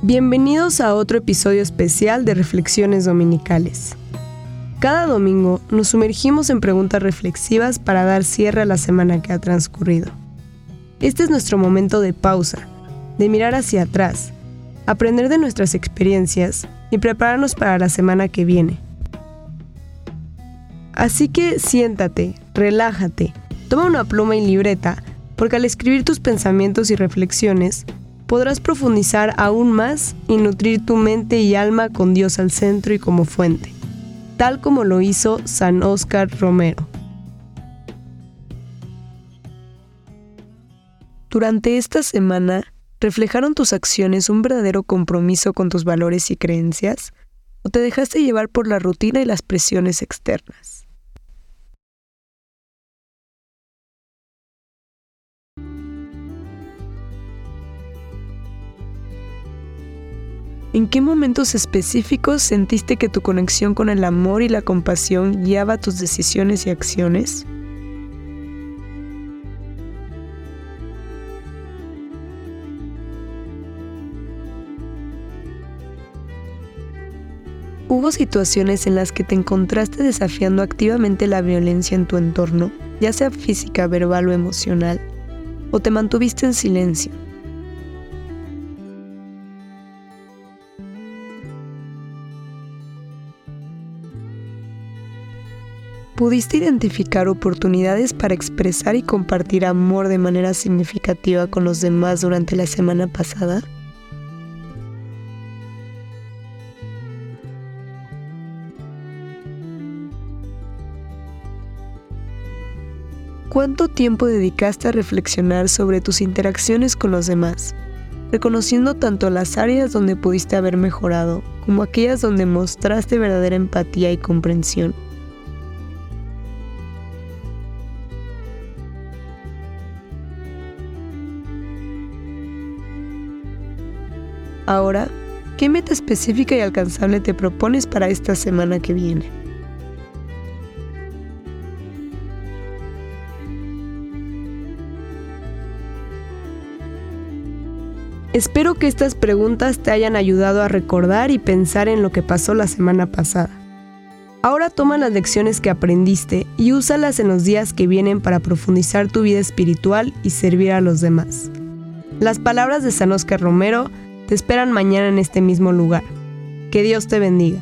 Bienvenidos a otro episodio especial de Reflexiones Dominicales. Cada domingo nos sumergimos en preguntas reflexivas para dar cierre a la semana que ha transcurrido. Este es nuestro momento de pausa, de mirar hacia atrás, aprender de nuestras experiencias y prepararnos para la semana que viene. Así que siéntate, relájate, toma una pluma y libreta, porque al escribir tus pensamientos y reflexiones, podrás profundizar aún más y nutrir tu mente y alma con Dios al centro y como fuente, tal como lo hizo San Óscar Romero. Durante esta semana, ¿reflejaron tus acciones un verdadero compromiso con tus valores y creencias? ¿O te dejaste llevar por la rutina y las presiones externas? ¿En qué momentos específicos sentiste que tu conexión con el amor y la compasión guiaba tus decisiones y acciones? ¿Hubo situaciones en las que te encontraste desafiando activamente la violencia en tu entorno, ya sea física, verbal o emocional, o te mantuviste en silencio? ¿Pudiste identificar oportunidades para expresar y compartir amor de manera significativa con los demás durante la semana pasada? ¿Cuánto tiempo dedicaste a reflexionar sobre tus interacciones con los demás, reconociendo tanto las áreas donde pudiste haber mejorado como aquellas donde mostraste verdadera empatía y comprensión? Ahora, ¿qué meta específica y alcanzable te propones para esta semana que viene? Espero que estas preguntas te hayan ayudado a recordar y pensar en lo que pasó la semana pasada. Ahora toma las lecciones que aprendiste y úsalas en los días que vienen para profundizar tu vida espiritual y servir a los demás. Las palabras de San Oscar Romero te esperan mañana en este mismo lugar. Que Dios te bendiga.